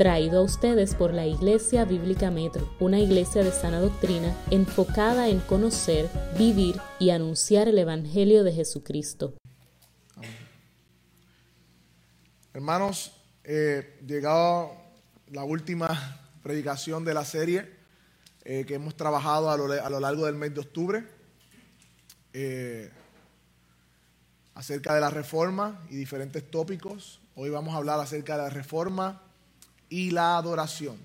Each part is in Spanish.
traído a ustedes por la Iglesia Bíblica Metro, una iglesia de sana doctrina enfocada en conocer, vivir y anunciar el Evangelio de Jesucristo. Hermanos, eh, llegado la última predicación de la serie eh, que hemos trabajado a lo, largo del mes de octubre eh, acerca de la reforma y diferentes tópicos. Hoy vamos a hablar acerca de la reforma y la adoración.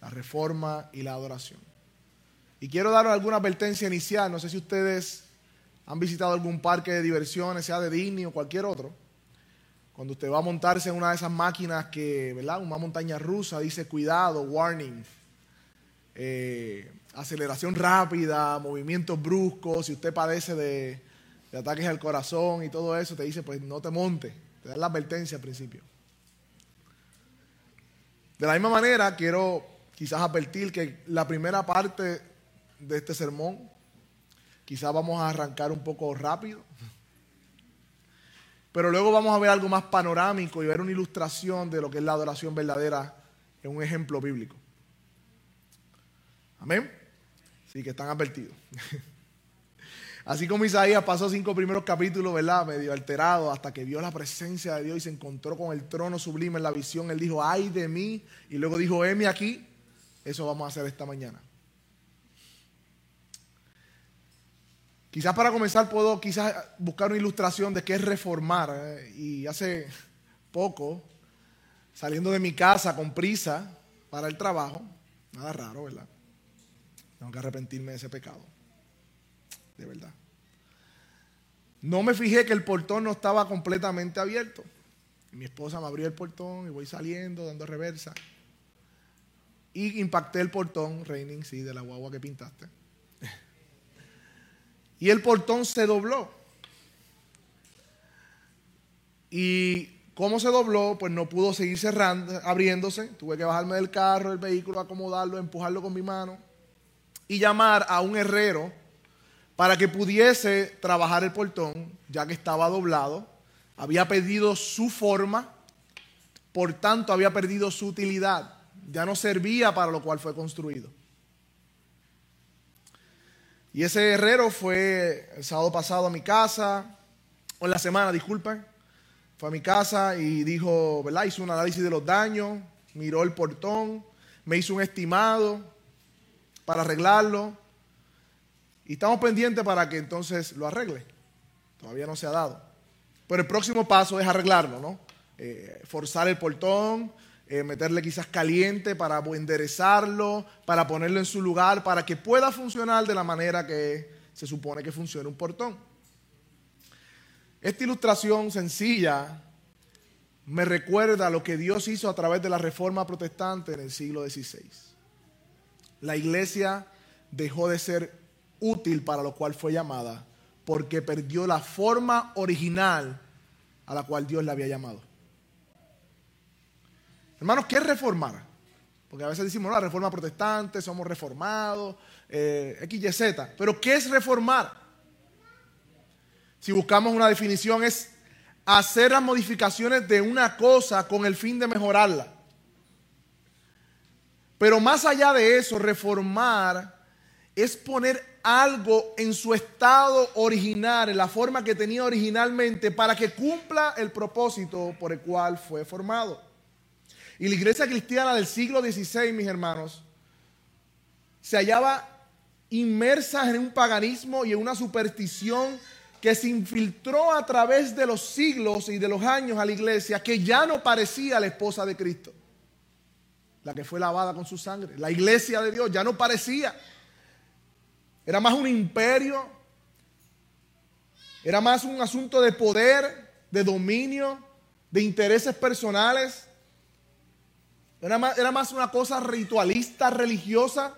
La reforma y la adoración. Y quiero dar alguna advertencia inicial. No sé si ustedes han visitado algún parque de diversiones, sea de Disney o cualquier otro cuando usted va a montarse en una de esas máquinas que, ¿verdad? Una montaña rusa dice cuidado, warning, eh, aceleración rápida, movimientos bruscos, si usted padece de, ataques al corazón y todo eso, te dice, pues no te monte, te da la advertencia al principio. De la misma manera, quiero quizás advertir que la primera parte de este sermón, quizás vamos a arrancar un poco rápido pero luego vamos a ver algo más panorámico y ver una ilustración de lo que es la adoración verdadera en un ejemplo bíblico. Amén. Sí, que están advertidos. Así como Isaías pasó cinco primeros capítulos, ¿verdad? Medio alterado, hasta que vio la presencia de Dios y se encontró con el trono sublime en la visión. Él dijo, ay de mí. Y luego dijo, heme aquí. Eso vamos a hacer esta mañana. Quizás para comenzar puedo quizás buscar una ilustración de qué es reformar. ¿eh? Y hace poco, saliendo de mi casa con prisa para el trabajo, nada raro, ¿verdad? Tengo que arrepentirme de ese pecado. De verdad. No me fijé que el portón no estaba completamente abierto. Mi esposa me abrió el portón y voy saliendo, dando reversa. Y impacté el portón, Raining, sí, de la guagua que pintaste. Y el portón se dobló. Y cómo se dobló, pues no pudo seguir cerrando, abriéndose. Tuve que bajarme del carro, del vehículo, acomodarlo, empujarlo con mi mano y llamar a un herrero para que pudiese trabajar el portón, ya que estaba doblado. Había perdido su forma, por tanto había perdido su utilidad. Ya no servía para lo cual fue construido. Y ese herrero fue el sábado pasado a mi casa, o en la semana, disculpen, fue a mi casa y dijo, ¿verdad? Hizo un análisis de los daños, miró el portón, me hizo un estimado para arreglarlo. Y estamos pendientes para que entonces lo arregle. Todavía no se ha dado. Pero el próximo paso es arreglarlo, ¿no? Eh, forzar el portón, eh, meterle quizás caliente para enderezarlo, para ponerlo en su lugar, para que pueda funcionar de la manera que se supone que funcione un portón. Esta ilustración sencilla me recuerda lo que Dios hizo a través de la reforma protestante en el siglo XVI. La iglesia dejó de ser útil para lo cual fue llamada porque perdió la forma original a la cual Dios la había llamado. Hermanos, ¿qué es reformar? Porque a veces decimos, no, la reforma protestante, somos reformados, eh, X, Y, Z. Pero ¿qué es reformar? Si buscamos una definición es hacer las modificaciones de una cosa con el fin de mejorarla. Pero más allá de eso, reformar es poner algo en su estado original, en la forma que tenía originalmente, para que cumpla el propósito por el cual fue formado. Y la iglesia cristiana del siglo XVI, mis hermanos, se hallaba inmersa en un paganismo y en una superstición que se infiltró a través de los siglos y de los años a la iglesia, que ya no parecía la esposa de Cristo, la que fue lavada con su sangre. La iglesia de Dios ya no parecía. Era más un imperio, era más un asunto de poder, de dominio, de intereses personales. Era más, una cosa ritualista, religiosa.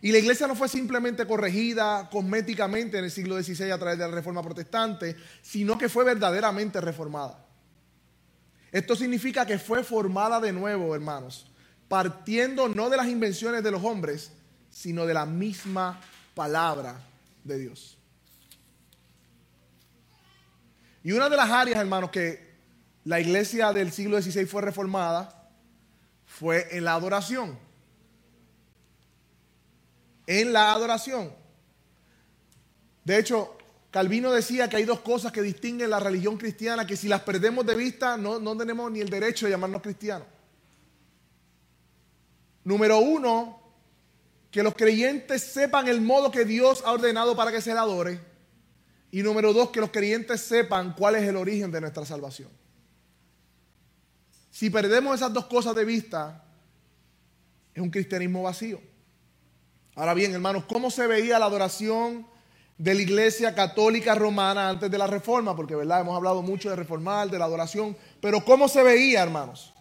Y la iglesia no fue simplemente corregida cosméticamente en el siglo XVI a través de la reforma protestante, sino que fue verdaderamente reformada. Esto significa que fue formada de nuevo, hermanos, partiendo no de las invenciones de los hombres, sino de la misma palabra de Dios. Y una de las áreas, hermanos, que la iglesia del siglo XVI fue reformada fue en la adoración. En la adoración. De hecho, Calvino decía que hay dos cosas que distinguen la religión cristiana, que si las perdemos de vista no, no tenemos ni el derecho de llamarnos cristianos. Número uno, que los creyentes sepan el modo que Dios ha ordenado para que se le adore. Y número dos, que los creyentes sepan cuál es el origen de nuestra salvación. Si perdemos esas dos cosas de vista, es un cristianismo vacío. Ahora bien, hermanos, ¿cómo se veía la adoración de la iglesia católica romana antes de la reforma? Porque, ¿verdad? Hemos hablado mucho de reformar, de la adoración, pero ¿cómo se veía, hermanos?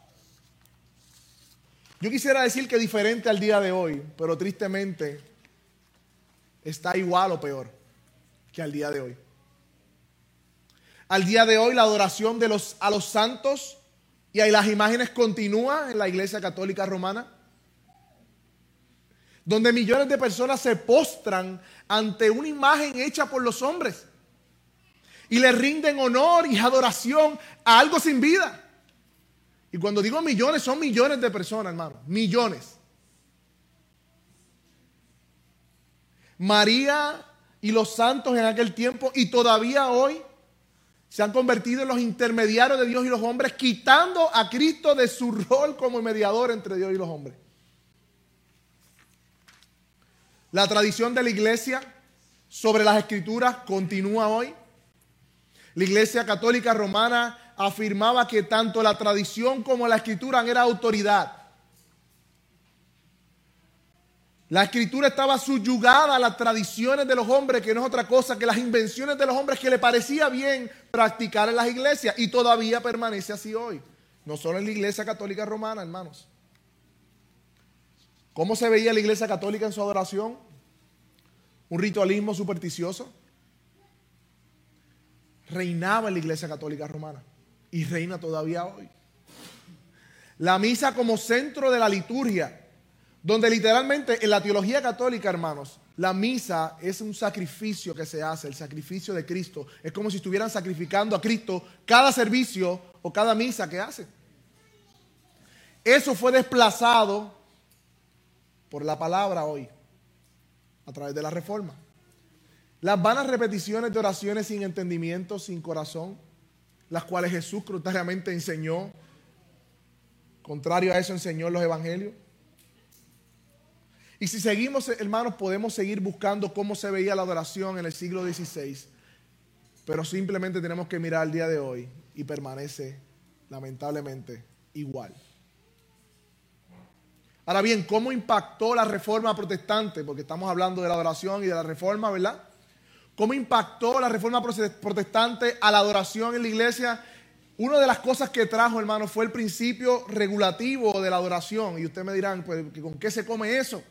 Yo quisiera decir que diferente al día de hoy, pero tristemente está igual o peor que al día de hoy. Al día de hoy la adoración de los, a los santos y a las imágenes continúa en la iglesia católica romana, donde millones de personas se postran ante una imagen hecha por los hombres y le rinden honor y adoración a algo sin vida. Y cuando digo millones, son millones de personas, hermano. Millones. María y los santos en aquel tiempo y todavía hoy se han convertido en los intermediarios de Dios y los hombres, quitando a Cristo de su rol como mediador entre Dios y los hombres. La tradición de la iglesia sobre las escrituras continúa hoy. La iglesia católica romana afirmaba que tanto la tradición como la escritura eran autoridad. La escritura estaba subyugada a las tradiciones de los hombres, que no es otra cosa que las invenciones de los hombres que le parecía bien practicar en las iglesias y todavía permanece así hoy. No solo en la iglesia católica romana, hermanos. ¿Cómo se veía la iglesia católica en su adoración? Un ritualismo supersticioso. Reinaba en la iglesia católica romana y reina todavía hoy. La misa como centro de la liturgia, donde literalmente en la teología católica, hermanos, la misa es un sacrificio que se hace, el sacrificio de Cristo. Es como si estuvieran sacrificando a Cristo cada servicio o cada misa que hacen. Eso fue desplazado por la palabra hoy, a través de la reforma. Las vanas repeticiones de oraciones sin entendimiento, sin corazón, las cuales Jesús cruentamente enseñó. Contrario a eso enseñó en los evangelios. Y si seguimos, hermanos, podemos seguir buscando cómo se veía la adoración en el siglo XVI. Pero simplemente tenemos que mirar el día de hoy y permanece, lamentablemente, igual. Ahora bien, ¿cómo impactó la reforma protestante? Porque estamos hablando de la adoración y de la reforma, ¿verdad? Cómo impactó la reforma protestante a la adoración en la iglesia. Una de las cosas que trajo, hermano, fue el principio regulativo de la adoración. Y ustedes me dirán, pues, ¿con qué se come eso?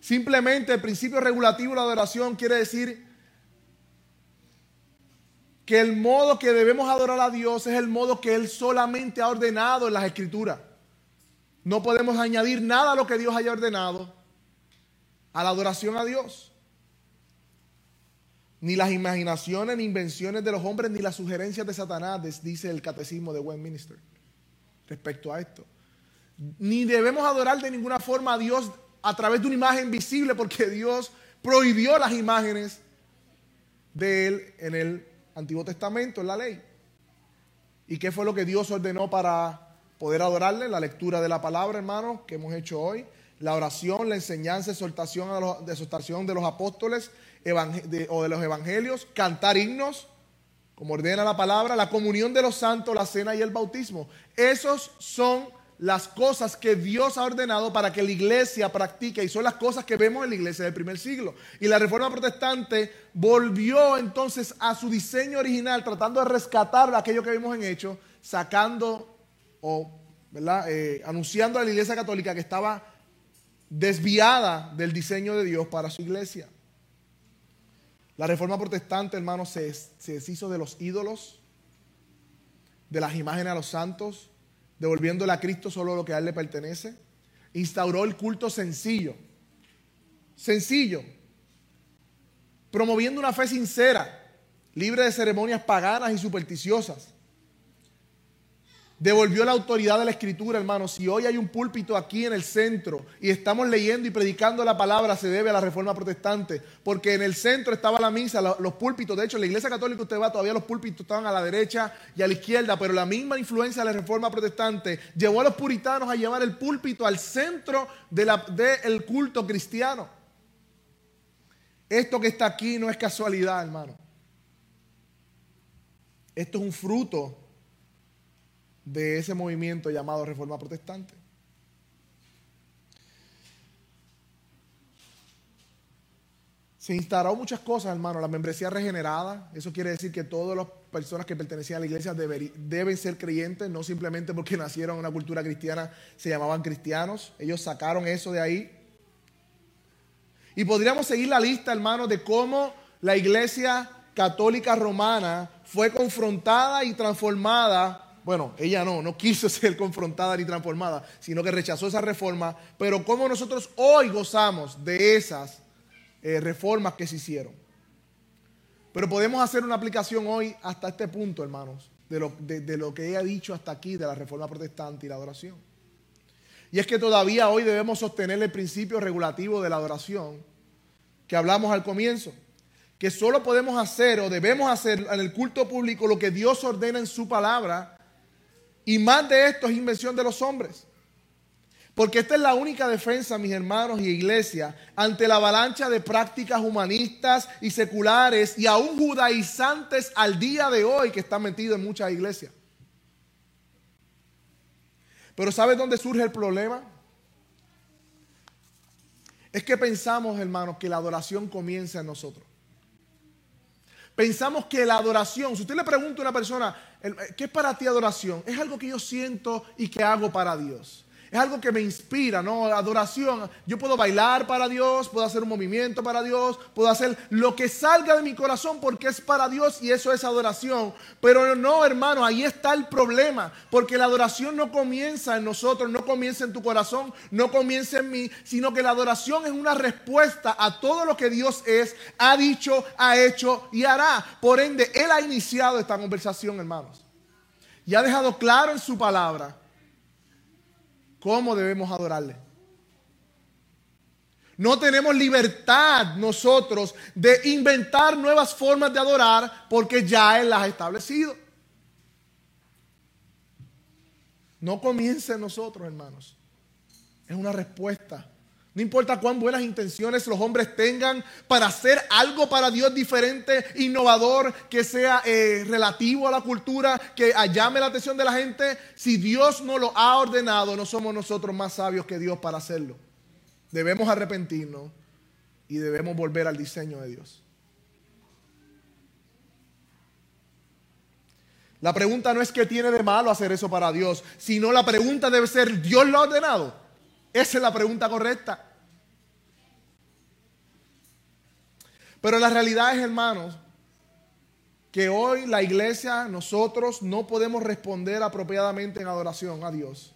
Simplemente el principio regulativo de la adoración quiere decir que el modo que debemos adorar a Dios es el modo que Él solamente ha ordenado en las Escrituras. No podemos añadir nada a lo que Dios haya ordenado a la adoración a Dios ni las imaginaciones ni invenciones de los hombres, ni las sugerencias de Satanás, dice el catecismo de Westminster respecto a esto. Ni debemos adorar de ninguna forma a Dios a través de una imagen visible, porque Dios prohibió las imágenes de Él en el Antiguo Testamento, en la ley. ¿Y qué fue lo que Dios ordenó para poder adorarle? La lectura de la palabra, hermanos, que hemos hecho hoy, la oración, la enseñanza, exhortación, de exhortación de los apóstoles, o de los evangelios, cantar himnos, como ordena la palabra, la comunión de los santos, la cena y el bautismo. Esos son las cosas que Dios ha ordenado para que la iglesia practique y son las cosas que vemos en la iglesia del primer siglo. Y la reforma protestante volvió entonces a su diseño original, tratando de rescatar aquello que vimos en Hechos, sacando o eh, anunciando a la iglesia católica que estaba desviada del diseño de Dios para su iglesia. La reforma protestante, hermanos, se, se deshizo de los ídolos, de las imágenes a los santos, devolviéndole a Cristo solo lo que a Él le pertenece. Instauró el culto sencillo, sencillo, promoviendo una fe sincera, libre de ceremonias paganas y supersticiosas. Devolvió la autoridad de la escritura, hermano. Si hoy hay un púlpito aquí en el centro y estamos leyendo y predicando la palabra, se debe a la reforma protestante, porque en el centro estaba la misa, los púlpitos, de hecho, en la iglesia católica usted va, todavía los púlpitos estaban a la derecha y a la izquierda, pero la misma influencia de la reforma protestante llevó a los puritanos a llevar el púlpito al centro del culto cristiano. Esto que está aquí no es casualidad, hermano. Esto es un fruto de ese movimiento llamado Reforma Protestante. Se instauró muchas cosas, hermano. La membresía regenerada, eso quiere decir que todas las personas que pertenecían a la iglesia deben ser creyentes, no simplemente porque nacieron en una cultura cristiana se llamaban cristianos. Ellos sacaron eso de ahí. Y podríamos seguir la lista, hermano, de cómo la iglesia católica romana fue confrontada y transformada bueno, ella no, no quiso ser confrontada ni transformada, sino que rechazó esa reforma. Pero cómo nosotros hoy gozamos de esas eh, reformas que se hicieron. Pero podemos hacer una aplicación hoy hasta este punto, hermanos, de lo, de lo que ella ha dicho hasta aquí de la reforma protestante y la adoración. Y es que todavía hoy debemos sostener el principio regulativo de la adoración que hablamos al comienzo que solo podemos hacer o debemos hacer en el culto público lo que Dios ordena en su palabra y más de esto es invención de los hombres. Porque esta es la única defensa, mis hermanos y iglesia, ante la avalancha de prácticas humanistas y seculares y aún judaizantes al día de hoy que están metidos en muchas iglesias. Pero ¿sabes dónde surge el problema? Es que pensamos, hermanos, que la adoración comienza en nosotros. Pensamos que la adoración, si usted le pregunta a una persona, ¿qué es para ti adoración? Es algo que yo siento y que hago para Dios. Es algo que me inspira, ¿no? Adoración. Yo puedo bailar para Dios, puedo hacer un movimiento para Dios, puedo hacer lo que salga de mi corazón porque es para Dios y eso es adoración. Pero no, hermano, ahí está el problema. Porque la adoración no comienza en nosotros, no comienza en tu corazón, no comienza en mí, sino que la adoración es una respuesta a todo lo que Dios es, ha dicho, ha hecho y hará. Por ende, Él ha iniciado esta conversación, hermanos. Y ha dejado claro en su palabra cómo debemos adorarle. No tenemos libertad nosotros de inventar nuevas formas de adorar porque ya Él las ha establecido. No comienza en nosotros, hermanos. Es una respuesta no importa cuán buenas intenciones los hombres tengan para hacer algo para Dios diferente, innovador, que sea eh, relativo a la cultura, que llame la atención de la gente. Si Dios no lo ha ordenado, no somos nosotros más sabios que Dios para hacerlo. Debemos arrepentirnos y debemos volver al diseño de Dios. La pregunta no es qué tiene de malo hacer eso para Dios, sino la pregunta debe ser, ¿Dios lo ha ordenado? Esa es la pregunta correcta. Pero la realidad es, hermanos, que hoy la iglesia, nosotros no podemos responder apropiadamente en adoración a Dios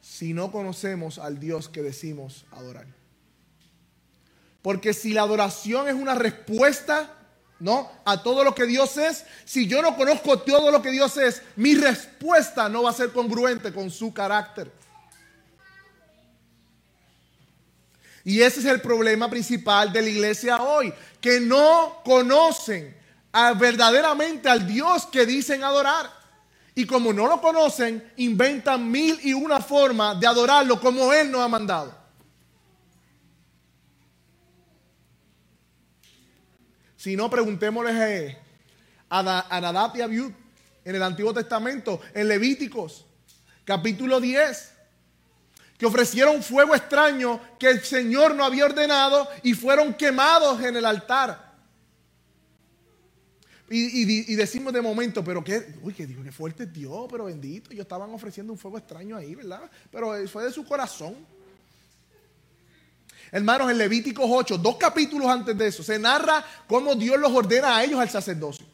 si no conocemos al Dios que decimos adorar. Porque si la adoración es una respuesta, ¿no? A todo lo que Dios es, si yo no conozco todo lo que Dios es, mi respuesta no va a ser congruente con su carácter. Y ese es el problema principal de la iglesia hoy, que no conocen verdaderamente al Dios que dicen adorar. Y como no lo conocen, inventan mil y una formas de adorarlo como Él nos ha mandado. Si no, preguntémosle a, a Nadab y Abiud en el Antiguo Testamento, en Levíticos, capítulo 10 que ofrecieron fuego extraño que el Señor no había ordenado y fueron quemados en el altar. Y, decimos de momento, pero qué, uy, qué, qué fuerte Dios, pero bendito, ellos estaban ofreciendo un fuego extraño ahí, ¿verdad? Pero fue de su corazón. Hermanos, en Levíticos 8, dos capítulos antes de eso, se narra cómo Dios los ordena a ellos al sacerdocio.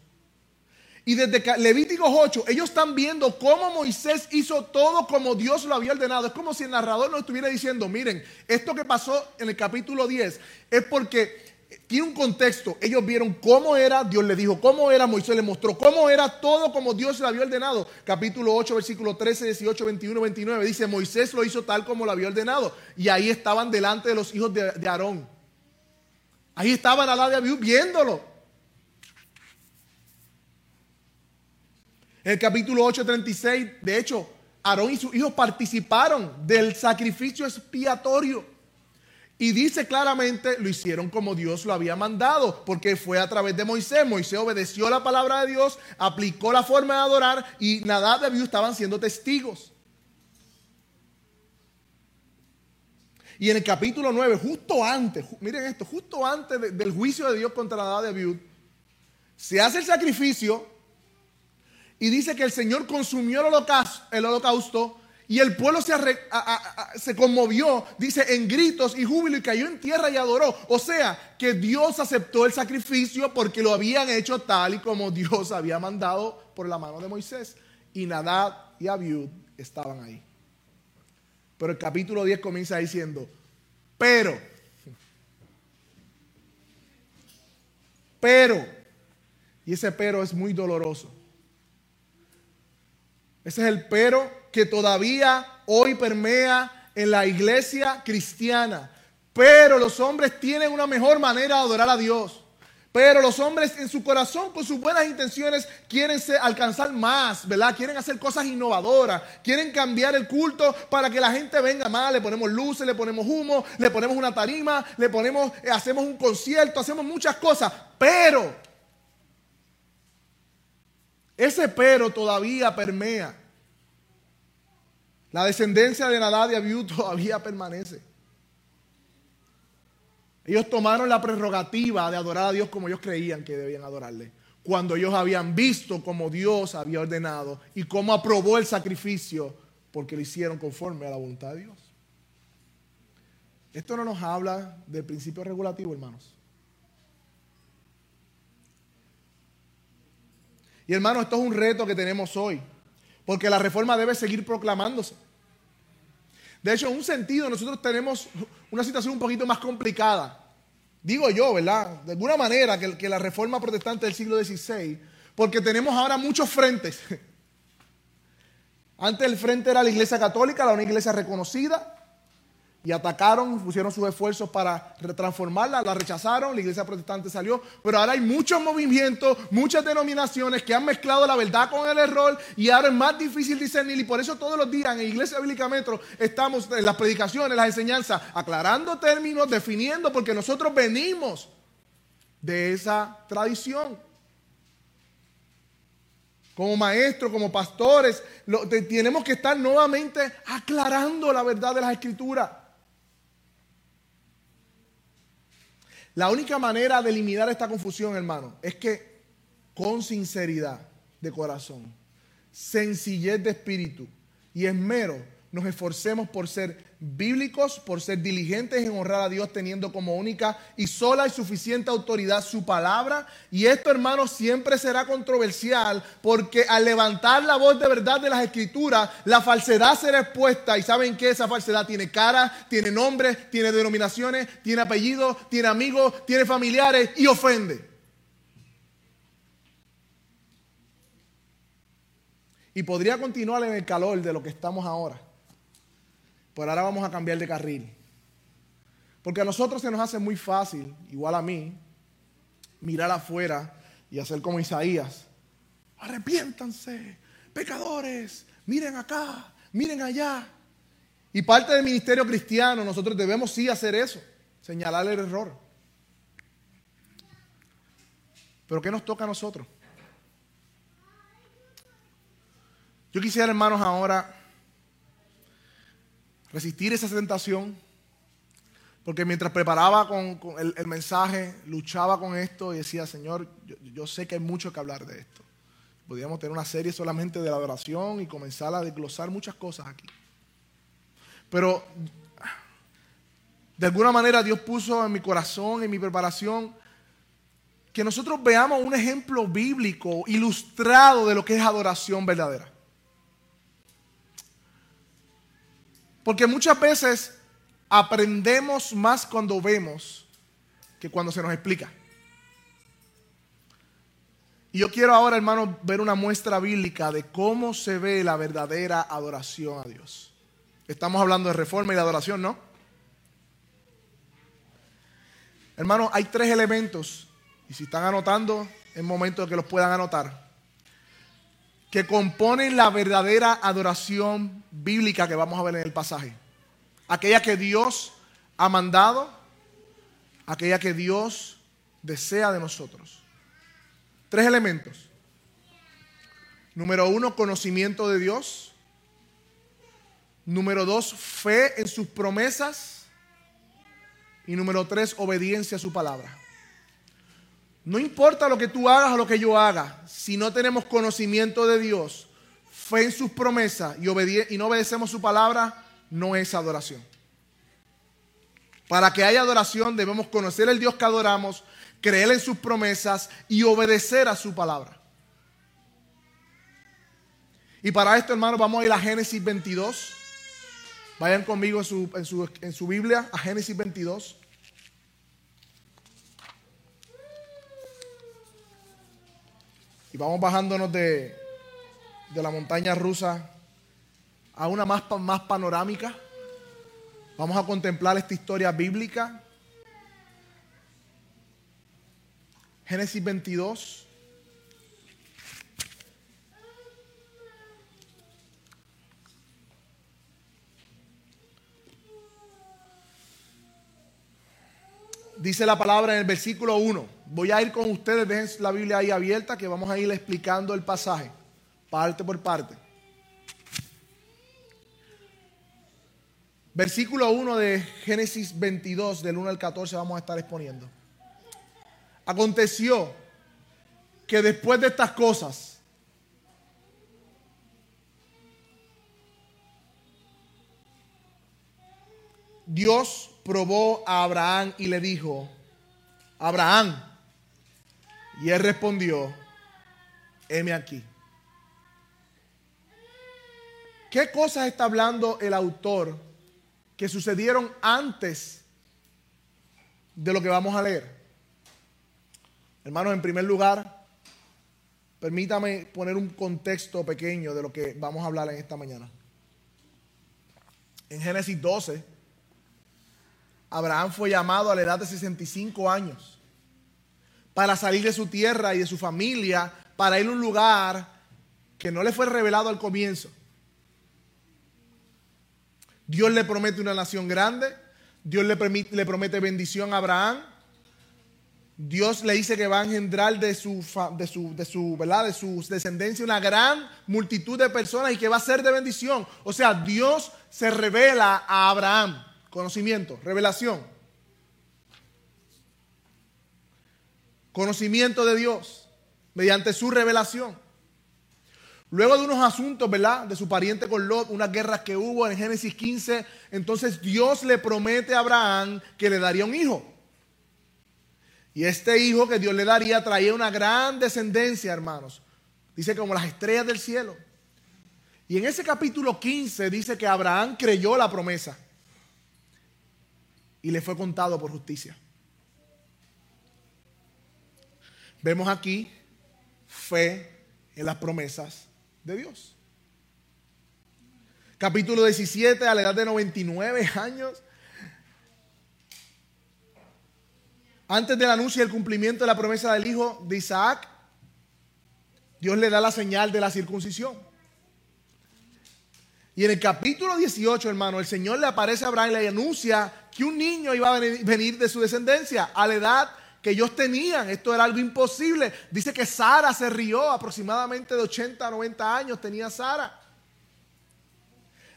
Y desde Levíticos 8, ellos están viendo cómo Moisés hizo todo como Dios lo había ordenado. Es como si el narrador nos estuviera diciendo, miren, esto que pasó en el capítulo 10 es porque tiene un contexto. Ellos vieron cómo era, Dios le dijo cómo era, Moisés le mostró cómo era todo como Dios le había ordenado. Capítulo 8, versículo 13, 18, 21, 29. Dice, Moisés lo hizo tal como lo había ordenado. Y ahí estaban delante de los hijos de, Aarón. Ahí estaban al lado de Abiú viéndolo. En el capítulo 8, 36, de hecho, Aarón y sus hijos participaron del sacrificio expiatorio. Y dice claramente, lo hicieron como Dios lo había mandado, porque fue a través de Moisés. Moisés obedeció la palabra de Dios, aplicó la forma de adorar y Nadab de Abiú estaban siendo testigos. Y en el capítulo 9, justo antes, miren esto, justo antes del juicio de Dios contra Nadab de Abiú, se hace el sacrificio y dice que el Señor consumió el holocausto, y el pueblo se, se, conmovió, dice, en gritos y júbilo y cayó en tierra y adoró. O sea, que Dios aceptó el sacrificio porque lo habían hecho tal y como Dios había mandado por la mano de Moisés. Y Nadab y Abiud estaban ahí. Pero el capítulo 10 comienza diciendo, pero, pero, y ese pero es muy doloroso. Ese es el pero que todavía hoy permea en la iglesia cristiana. Pero los hombres tienen una mejor manera de adorar a Dios. Pero los hombres en su corazón, con sus buenas intenciones, quieren alcanzar más, ¿verdad? Quieren hacer cosas innovadoras, quieren cambiar el culto para que la gente venga más. Le ponemos luces, le ponemos humo, le ponemos una tarima, le ponemos, eh, hacemos un concierto, hacemos muchas cosas. Pero ese pero todavía permea la descendencia de Nadab y Abiú todavía permanece. Ellos tomaron la prerrogativa de adorar a Dios como ellos creían que debían adorarle. Cuando ellos habían visto como Dios había ordenado y cómo aprobó el sacrificio porque lo hicieron conforme a la voluntad de Dios. Esto no nos habla del principio regulativo, hermanos. Y hermanos, esto es un reto que tenemos hoy, porque la reforma debe seguir proclamándose. De hecho, en un sentido, nosotros tenemos una situación un poquito más complicada. Digo yo, ¿verdad? De alguna manera que, que la reforma protestante del siglo XVI, porque tenemos ahora muchos frentes. Antes el frente era la iglesia católica, la única iglesia reconocida y atacaron, pusieron sus esfuerzos para transformarla, la rechazaron, la iglesia protestante salió, pero ahora hay muchos movimientos, muchas denominaciones que han mezclado la verdad con el error y ahora es más difícil discernir y por eso todos los días en Iglesia Bíblica Metro estamos en las predicaciones, las enseñanzas, aclarando términos, definiendo, porque nosotros venimos de esa tradición. Como maestros, como pastores, tenemos que estar nuevamente aclarando la verdad de las escrituras. La única manera de eliminar esta confusión, hermano, es que con sinceridad de corazón, sencillez de espíritu y esmero nos esforcemos por ser bíblicos, por ser diligentes en honrar a Dios teniendo como única y sola y suficiente autoridad su palabra. Y esto, hermanos, siempre será controversial porque al levantar la voz de verdad de las escrituras, la falsedad será expuesta. Y saben que esa falsedad tiene cara, tiene nombre, tiene denominaciones, tiene apellidos, tiene amigos, tiene familiares y ofende. Y podría continuar en el calor de lo que estamos ahora. Pero ahora vamos a cambiar de carril. Porque a nosotros se nos hace muy fácil, igual a mí, mirar afuera y hacer como Isaías. Arrepiéntanse, pecadores, miren acá, miren allá. Y parte del ministerio cristiano, nosotros debemos sí hacer eso, señalar el error. Pero ¿qué nos toca a nosotros? Yo quisiera, hermanos, ahora resistir esa tentación. Porque mientras preparaba con, el, mensaje, luchaba con esto y decía, Señor, yo, sé que hay mucho que hablar de esto. Podríamos tener una serie solamente de la adoración y comenzar a desglosar muchas cosas aquí. Pero de alguna manera Dios puso en mi corazón, en mi preparación, que nosotros veamos un ejemplo bíblico ilustrado de lo que es adoración verdadera. Porque muchas veces aprendemos más cuando vemos que cuando se nos explica. Y yo quiero ahora, hermano, ver una muestra bíblica de cómo se ve la verdadera adoración a Dios. Estamos hablando de reforma y de adoración, ¿no? Hermano, hay tres elementos, y si están anotando, es momento de que los puedan anotar, que componen la verdadera adoración bíblica que vamos a ver en el pasaje. Aquella que Dios ha mandado, aquella que Dios desea de nosotros. Tres elementos. Número uno, conocimiento de Dios. Número dos, fe en sus promesas. Y número tres, obediencia a su palabra. No importa lo que tú hagas o lo que yo haga, si no tenemos conocimiento de Dios, fe en sus promesas y, y no obedecemos su palabra, no es adoración. Para que haya adoración debemos conocer el Dios que adoramos, creer en sus promesas y obedecer a su palabra. Y para esto, hermanos, vamos a ir a Génesis 22. Vayan conmigo en su, Biblia, a Génesis 22. Y vamos bajándonos de, de la montaña rusa a una más, más panorámica. Vamos a contemplar esta historia bíblica. Génesis 22. Dice la palabra en el versículo 1. Voy a ir con ustedes, dejen la Biblia ahí abierta, que vamos a ir explicando el pasaje, parte por parte. Versículo 1 de Génesis 22, del 1 al 14, vamos a estar exponiendo. Aconteció que después de estas cosas, Dios probó a Abraham y le dijo, Abraham, y él respondió, heme aquí. ¿Qué cosas está hablando el autor que sucedieron antes de lo que vamos a leer? Hermanos, en primer lugar, permítame poner un contexto pequeño de lo que vamos a hablar en esta mañana. En Génesis 12, Abraham fue llamado a la edad de 65 años para salir de su tierra y de su familia para ir a un lugar que no le fue revelado al comienzo. Dios le promete una nación grande, Dios le, le promete bendición a Abraham, Dios le dice que va a engendrar de su, de su, de su, ¿verdad? de su descendencia una gran multitud de personas y que va a ser de bendición. O sea, Dios se revela a Abraham. Conocimiento, revelación. Conocimiento de Dios mediante su revelación. Luego de unos asuntos, ¿verdad? De su pariente con Lot, unas guerras que hubo en Génesis 15, entonces Dios le promete a Abraham que le daría un hijo. Y este hijo que Dios le daría traía una gran descendencia, hermanos. Dice como las estrellas del cielo. Y en ese capítulo 15 dice que Abraham creyó la promesa y le fue contado por justicia. Vemos aquí fe en las promesas de Dios. Capítulo 17, a la edad de 99 años, Antes del anuncio y el cumplimiento de la promesa del hijo de Isaac, Dios le da la señal de la circuncisión. Y en el capítulo 18, hermano, el Señor le aparece a Abraham y le anuncia que un niño iba a venir de su descendencia a la edad que ellos tenían. Esto era algo imposible. Dice que Sara se rió aproximadamente de 80 a 90 años, tenía Sara.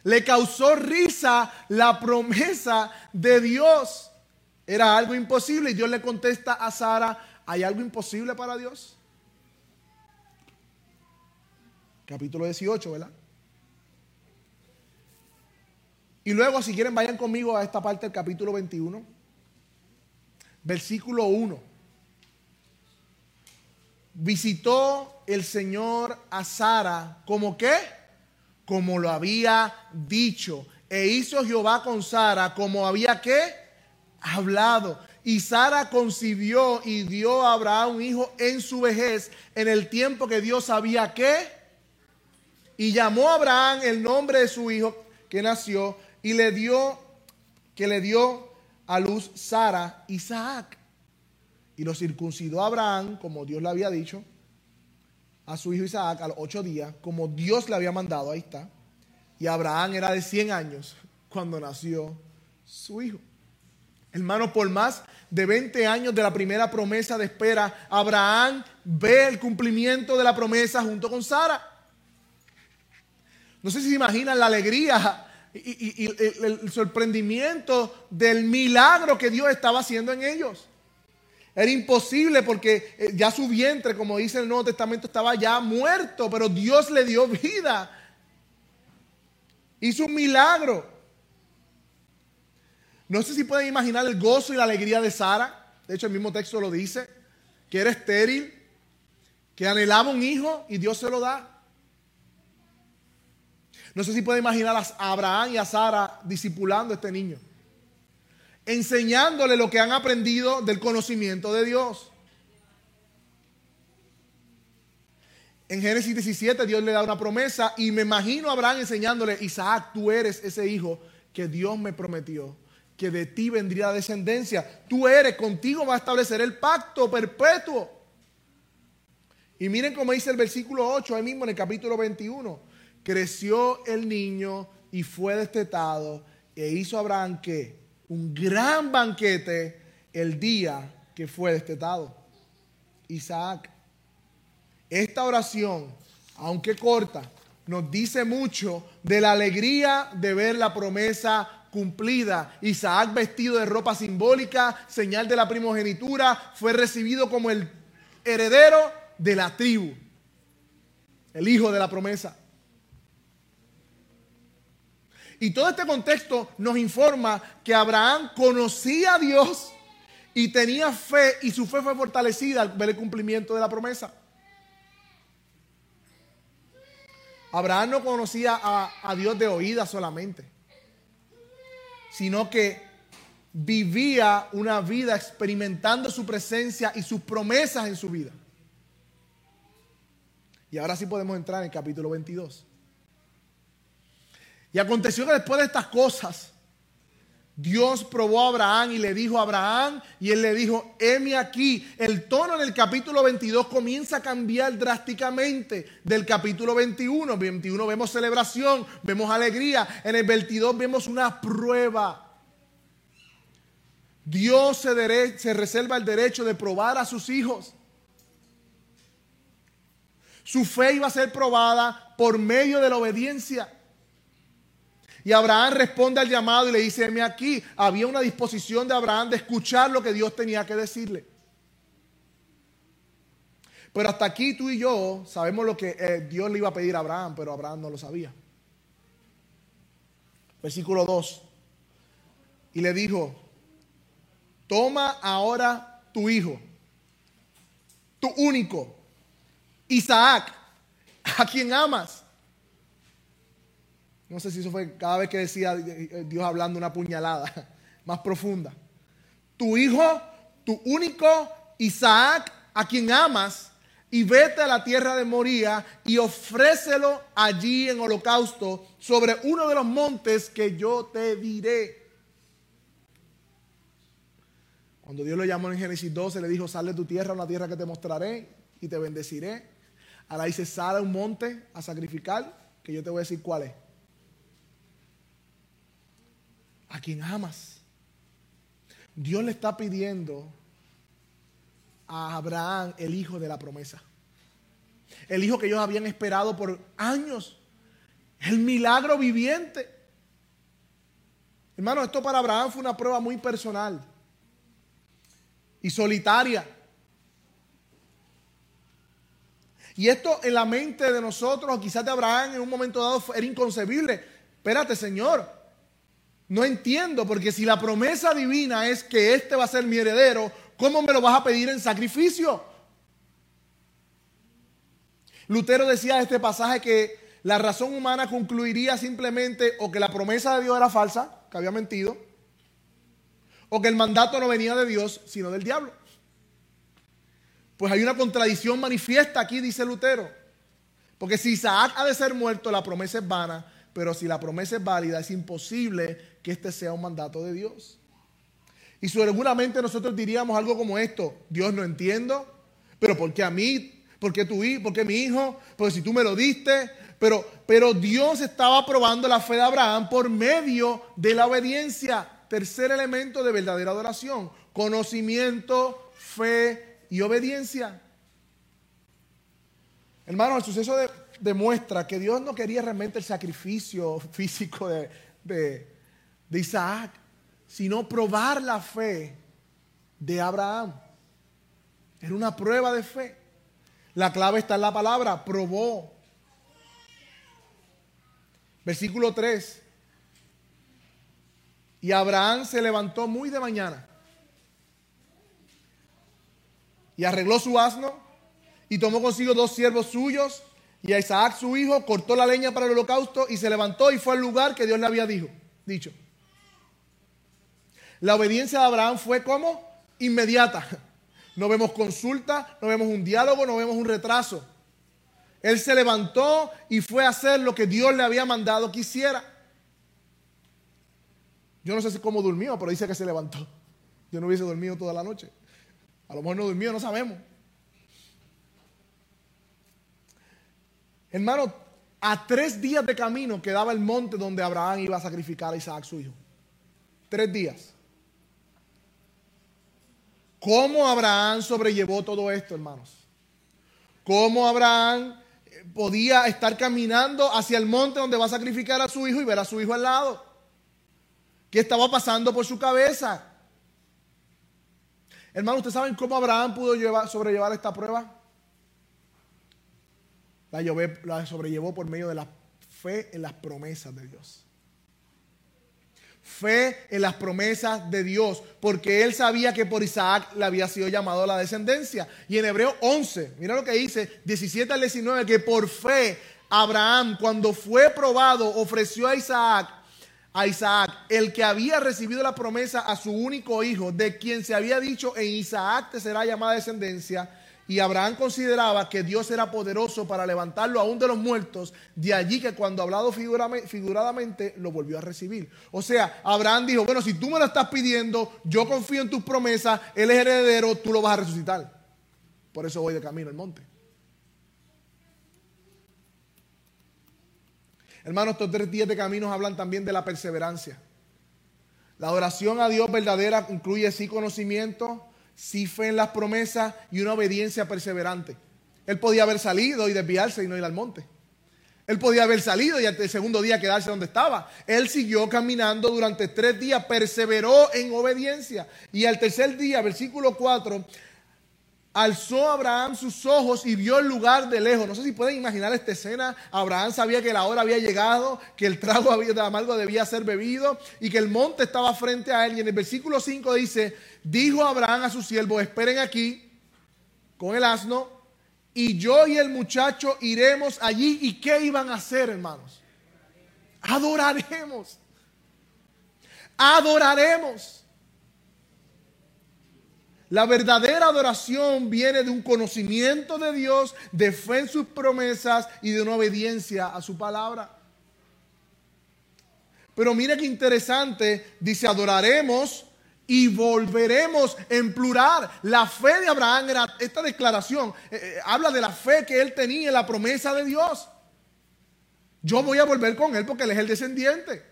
Le causó risa la promesa de Dios. Era algo imposible y Dios le contesta a Sara, ¿hay algo imposible para Dios? Capítulo 18, ¿verdad? Y luego, si quieren, vayan conmigo a esta parte del capítulo 21, versículo 1. Visitó el Señor a Sara como qué? Como lo había dicho. E hizo Jehová con Sara como había qué? hablado. y Sara concibió y dio a Abraham un hijo en su vejez, en el tiempo que Dios sabía que. Y llamó a Abraham el nombre de su hijo que nació y le dio, que le dio a luz Sara, Isaac. Y lo circuncidó Abraham, como Dios le había dicho, a su hijo Isaac a los ocho días, como Dios le había mandado, ahí está. Y Abraham era de 100 años cuando nació su hijo. Hermano, por más de 20 años de la primera promesa de espera, Abraham ve el cumplimiento de la promesa junto con Sara. No sé si se imaginan la alegría y, el, sorprendimiento del milagro que Dios estaba haciendo en ellos. Era imposible porque eh, ya su vientre, como dice el Nuevo Testamento, estaba ya muerto, pero Dios le dio vida. Hizo un milagro. No sé si pueden imaginar el gozo y la alegría de Sara. De hecho, el mismo texto lo dice. Que era estéril, que anhelaba un hijo y Dios se lo da. No sé si pueden imaginar a Abraham y a Sara discipulando a este niño. Enseñándole lo que han aprendido del conocimiento de Dios. En Génesis 17 Dios le da una promesa y me imagino a Abraham enseñándole, Isaac, tú eres ese hijo que Dios me prometió que de ti vendría descendencia. Tú eres, contigo va a establecer el pacto perpetuo. Y miren cómo dice el versículo 8, ahí mismo en el capítulo 21. Creció el niño y fue destetado e hizo Abraham que un gran banquete el día que fue destetado. Isaac. Esta oración, aunque corta, nos dice mucho de la alegría de ver la promesa cumplida. Isaac vestido de ropa simbólica, señal de la primogenitura, fue recibido como el heredero de la tribu, el hijo de la promesa. Y todo este contexto nos informa que Abraham conocía a Dios y tenía fe y su fe fue fortalecida al ver el cumplimiento de la promesa. Abraham no conocía a, a Dios de oída solamente sino que vivía una vida experimentando su presencia y sus promesas en su vida. Y ahora sí podemos entrar en el capítulo 22. Y aconteció que después de estas cosas, Dios probó a Abraham y le dijo a Abraham, y él le dijo, heme aquí. El tono en el capítulo 22 comienza a cambiar drásticamente del capítulo 21. En 21 vemos celebración, vemos alegría. En el 22 vemos una prueba. Dios se, se reserva el derecho de probar a sus hijos. Su fe iba a ser probada por medio de la obediencia. Y Abraham responde al llamado y le dice, heme aquí, había una disposición de Abraham de escuchar lo que Dios tenía que decirle. Pero hasta aquí tú y yo sabemos lo que eh, Dios le iba a pedir a Abraham, pero Abraham no lo sabía. Versículo 2. Y le dijo, toma ahora tu hijo, tu único, Isaac, a quien amas no sé si eso fue cada vez que decía Dios hablando una puñalada más profunda. Tu hijo, tu único Isaac, a quien amas, y vete a la tierra de Moría y ofrécelo allí en holocausto sobre uno de los montes que yo te diré. Cuando Dios lo llamó en Génesis 12, le dijo, sal de tu tierra una tierra que te mostraré y te bendeciré. Ahora dice, sal a un monte a sacrificar, que yo te voy a decir cuál es a quien amas. Dios le está pidiendo a Abraham el hijo de la promesa. El hijo que ellos habían esperado por años. El milagro viviente. Hermano, esto para Abraham fue una prueba muy personal y solitaria. Y esto en la mente de nosotros, o quizás de Abraham en un momento dado, era inconcebible. Espérate, Señor, no entiendo, porque si la promesa divina es que este va a ser mi heredero, ¿cómo me lo vas a pedir en sacrificio? Lutero decía en este pasaje que la razón humana concluiría simplemente o que la promesa de Dios era falsa, que había mentido, o que el mandato no venía de Dios, sino del diablo. Pues hay una contradicción manifiesta aquí, dice Lutero. Porque si Isaac ha de ser muerto, la promesa es vana, pero si la promesa es válida, es imposible que este sea un mandato de Dios. Y seguramente nosotros diríamos algo como esto, Dios no entiendo, pero ¿por qué a mí? ¿Por qué tu hijo? ¿Por qué mi hijo? Porque si tú me lo diste, pero, pero Dios estaba probando la fe de Abraham por medio de la obediencia. Tercer elemento de verdadera adoración, conocimiento, fe y obediencia. Hermano, el suceso demuestra que Dios no quería realmente el sacrificio físico de, de Isaac, sino probar la fe de Abraham. Era una prueba de fe. La clave está en la palabra, probó. Versículo 3. Y Abraham se levantó muy de mañana y arregló su asno y tomó consigo dos siervos suyos y a Isaac su hijo, cortó la leña para el holocausto y se levantó y fue al lugar que Dios le había dicho. La obediencia de Abraham fue como inmediata. No vemos consulta, no vemos un diálogo, no vemos un retraso. Él se levantó y fue a hacer lo que Dios le había mandado que hiciera. Yo no sé si cómo durmió, pero dice que se levantó. Yo no hubiese dormido toda la noche. A lo mejor no durmió, no sabemos. Hermano, a tres días de camino quedaba el monte donde Abraham iba a sacrificar a Isaac, su hijo. Tres días. ¿Cómo Abraham sobrellevó todo esto, hermanos? ¿Cómo Abraham eh, podía estar caminando hacia el monte donde va a sacrificar a su hijo y ver a su hijo al lado? ¿Qué estaba pasando por su cabeza? Hermano, ¿ustedes saben cómo Abraham pudo sobrellevar esta prueba? La, la sobrellevó por medio de la fe en las promesas de Dios fe en las promesas de Dios, porque él sabía que por Isaac le había sido llamado la descendencia. Y en Hebreo 11, mira lo que dice, 17 al 19, que por fe Abraham, cuando fue probado, ofreció a Isaac, a Isaac, el que había recibido la promesa a su único hijo, de quien se había dicho, en Isaac te será llamada descendencia y Abraham consideraba que Dios era poderoso para levantarlo aún de los muertos, de allí que cuando hablado figuradamente lo volvió a recibir. O sea, Abraham dijo, bueno, si tú me lo estás pidiendo, yo confío en tus promesas, él es heredero, tú lo vas a resucitar. Por eso voy de camino al monte. Hermanos, estos tres días de caminos hablan también de la perseverancia. La adoración a Dios verdadera incluye sí conocimiento, sí fe en las promesas y una obediencia perseverante. Él podía haber salido y desviarse y no ir al monte. Él podía haber salido y el segundo día quedarse donde estaba. Él siguió caminando durante tres días, perseveró en obediencia. Y al tercer día, versículo 4, alzó Abraham sus ojos y vio el lugar de lejos. No sé si pueden imaginar esta escena. Abraham sabía que la hora había llegado, que el trago de amargo debía ser bebido y que el monte estaba frente a él. Y en el versículo 5 dice, dijo Abraham a sus siervos, esperen aquí con el asno y yo y el muchacho iremos allí. ¿Y qué iban a hacer, hermanos? Adoraremos. Adoraremos. La verdadera adoración viene de un conocimiento de Dios, de fe en sus promesas y de una obediencia a su palabra. Pero mire qué interesante, dice, adoraremos y volveremos en plural. La fe de Abraham era esta declaración, eh, eh, habla de la fe que él tenía en la promesa de Dios. Yo voy a volver con él porque él es el descendiente.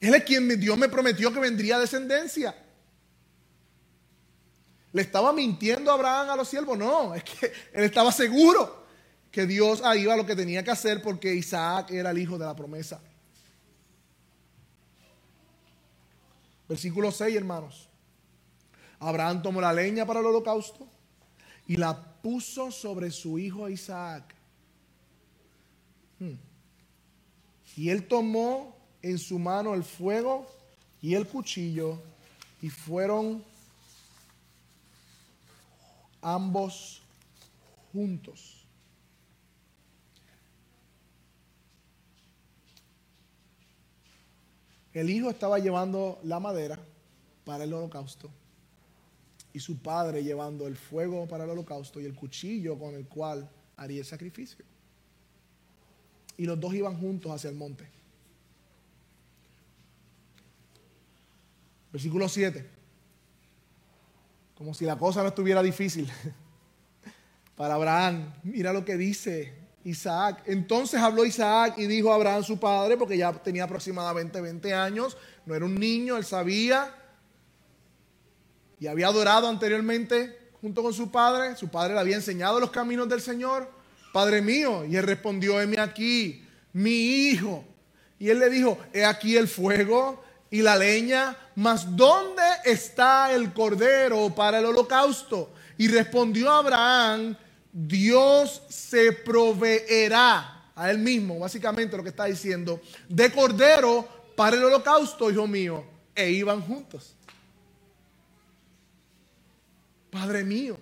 Él es quien Dios me prometió que vendría descendencia. ¿Le estaba mintiendo Abraham a los siervos? No, es que él estaba seguro que Dios ahí iba a lo que tenía que hacer porque Isaac era el hijo de la promesa. Versículo 6, hermanos. Abraham tomó la leña para el holocausto y la puso sobre su hijo Isaac. Hmm. Y él tomó en su mano el fuego y el cuchillo y fueron ambos juntos. El hijo estaba llevando la madera para el holocausto y su padre llevando el fuego para el holocausto y el cuchillo con el cual haría el sacrificio. Y los dos iban juntos hacia el monte. Versículo 7. Como si la cosa no estuviera difícil. Para Abraham, mira lo que dice Isaac. Entonces habló Isaac y dijo a Abraham su padre, porque ya tenía aproximadamente 20 años, no era un niño, él sabía y había adorado anteriormente junto con su padre. Su padre le había enseñado los caminos del Señor. Padre mío, y él respondió, heme aquí, mi hijo. Y él le dijo, he aquí el fuego y la leña, mas ¿dónde está el cordero para el holocausto? Y respondió Abraham, Dios se proveerá a él mismo, básicamente lo que está diciendo, de cordero para el holocausto, hijo mío. E iban juntos. Padre mío.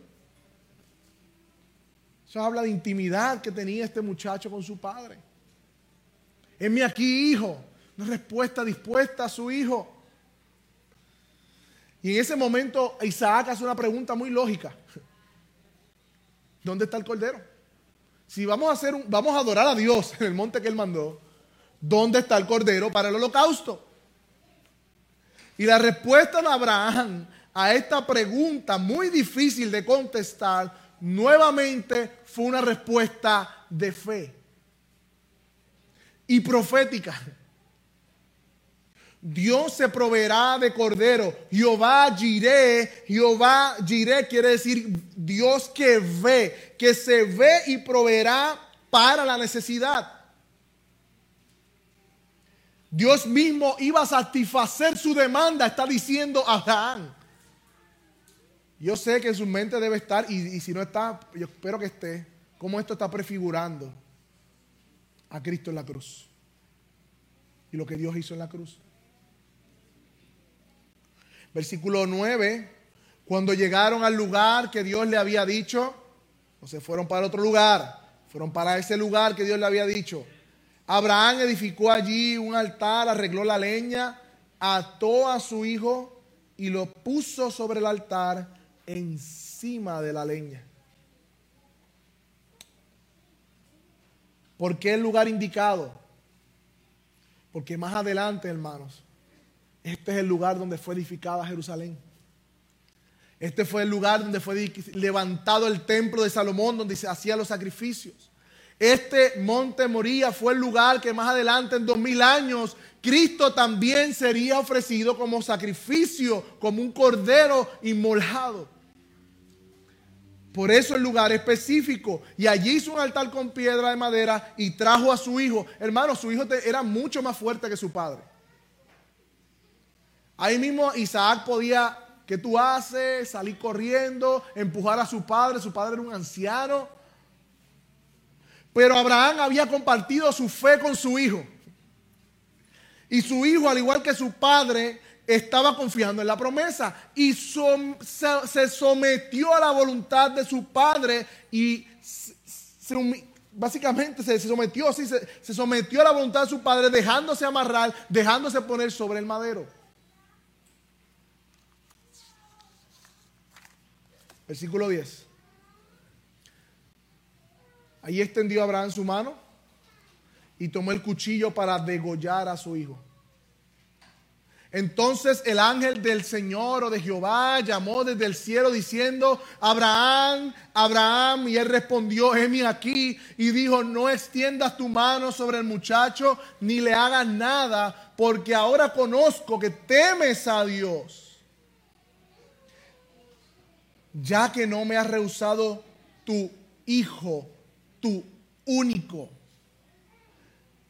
Eso habla de intimidad que tenía este muchacho con su padre. mi aquí, hijo. Una respuesta dispuesta a su hijo. Y en ese momento Isaac hace una pregunta muy lógica. ¿Dónde está el cordero? Si vamos a hacer un, vamos a adorar a Dios en el monte que él mandó, ¿dónde está el cordero para el holocausto? Y la respuesta de Abraham a esta pregunta muy difícil de contestar, nuevamente fue una respuesta de fe y profética. Dios se proveerá de cordero. Jehová Jiré, Jehová Jiré quiere decir Dios que ve, que se ve y proveerá para la necesidad. Dios mismo iba a satisfacer su demanda, está diciendo Abraham. Yo sé que en su mente debe estar, y, si no está, yo espero que esté, cómo esto está prefigurando a Cristo en la cruz. Y lo que Dios hizo en la cruz. Versículo 9, cuando llegaron al lugar que Dios le había dicho, o se fueron para otro lugar, fueron para ese lugar que Dios le había dicho. Abraham edificó allí un altar, arregló la leña, ató a su hijo y lo puso sobre el altar encima de la leña. ¿Por qué el lugar indicado? Porque más adelante, hermanos, este es el lugar donde fue edificada Jerusalén. Este fue el lugar donde fue levantado el templo de Salomón, donde se hacían los sacrificios. Este monte Moría fue el lugar que más adelante, en dos mil años, Cristo también sería ofrecido como sacrificio, como un cordero inmolado. Por eso el lugar específico. Y allí hizo un altar con piedra de madera y trajo a su hijo. Hermano, su hijo era mucho más fuerte que su padre. Ahí mismo Isaac podía, ¿qué tú haces? Salir corriendo, empujar a su padre. Su padre era un anciano. Pero Abraham había compartido su fe con su hijo. Y su hijo, al igual que su padre, estaba confiando en la promesa y se, sometió a la voluntad de su padre y básicamente se, sometió, se, sometió a la voluntad de su padre dejándose amarrar, dejándose poner sobre el madero. Versículo 10. Ahí extendió Abraham su mano y tomó el cuchillo para degollar a su hijo. Entonces el ángel del Señor o de Jehová llamó desde el cielo diciendo, Abraham, Abraham, y él respondió, heme aquí, y dijo, no extiendas tu mano sobre el muchacho, ni le hagas nada, porque ahora conozco que temes a Dios, ya que no me has rehusado tu hijo, tu único.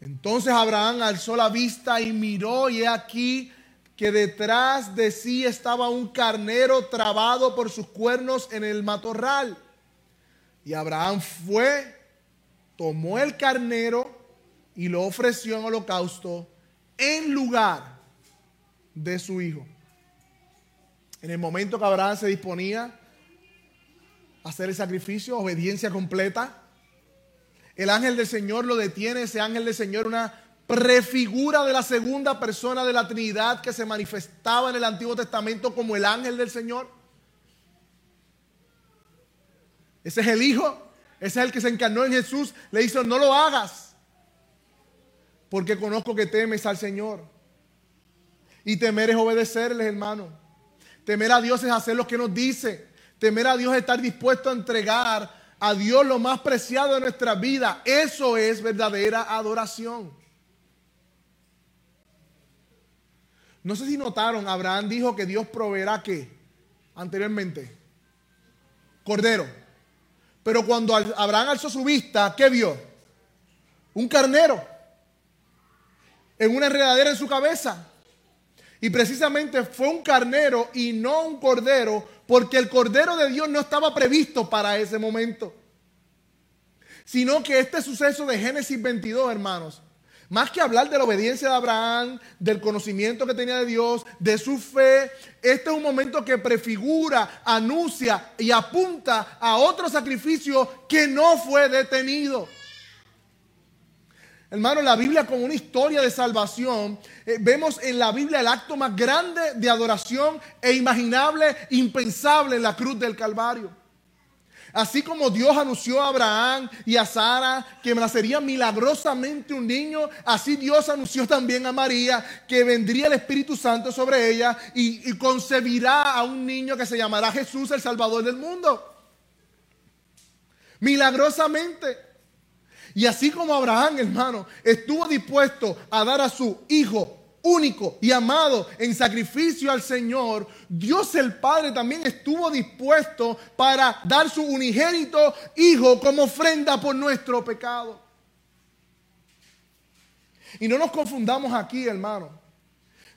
Entonces Abraham alzó la vista y miró, y he aquí, que detrás de sí estaba un carnero trabado por sus cuernos en el matorral. Y Abraham fue, tomó el carnero y lo ofreció en holocausto en lugar de su hijo. En el momento que Abraham se disponía hacer el sacrificio, obediencia completa, el ángel del Señor lo detiene, ese ángel del Señor, una prefigura de la segunda persona de la Trinidad que se manifestaba en el Antiguo Testamento como el ángel del Señor. Ese es el Hijo, ese es el que se encarnó en Jesús. Le hizo, no lo hagas, porque conozco que temes al Señor. Y temer es obedecerles, hermano. Temer a Dios es hacer lo que nos dice. Temer a Dios es estar dispuesto a entregar a Dios lo más preciado de nuestra vida. Eso es verdadera adoración. No sé si notaron, Abraham dijo que Dios proveerá qué anteriormente. Cordero. Pero cuando Abraham alzó su vista, ¿qué vio? Un carnero en una enredadera en su cabeza. Y precisamente fue un carnero y no un cordero, porque el cordero de Dios no estaba previsto para ese momento. Sino que este suceso de Génesis 22, hermanos, más que hablar de la obediencia de Abraham, del conocimiento que tenía de Dios, de su fe, este es un momento que prefigura, anuncia y apunta a otro sacrificio que no fue detenido. Hermano, la Biblia como una historia de salvación, eh, vemos en la Biblia el acto más grande de adoración e imaginable, impensable en la cruz del Calvario. Así como Dios anunció a Abraham y a Sara que nacería milagrosamente un niño, así Dios anunció también a María que vendría el Espíritu Santo sobre ella y, y concebirá a un niño que se llamará Jesús, el Salvador del mundo. Milagrosamente. Y así como Abraham, hermano, estuvo dispuesto a dar a su hijo único y amado en sacrificio al Señor, Dios el Padre también estuvo dispuesto para dar su unigénito Hijo como ofrenda por nuestro pecado. Y no nos confundamos aquí, hermano.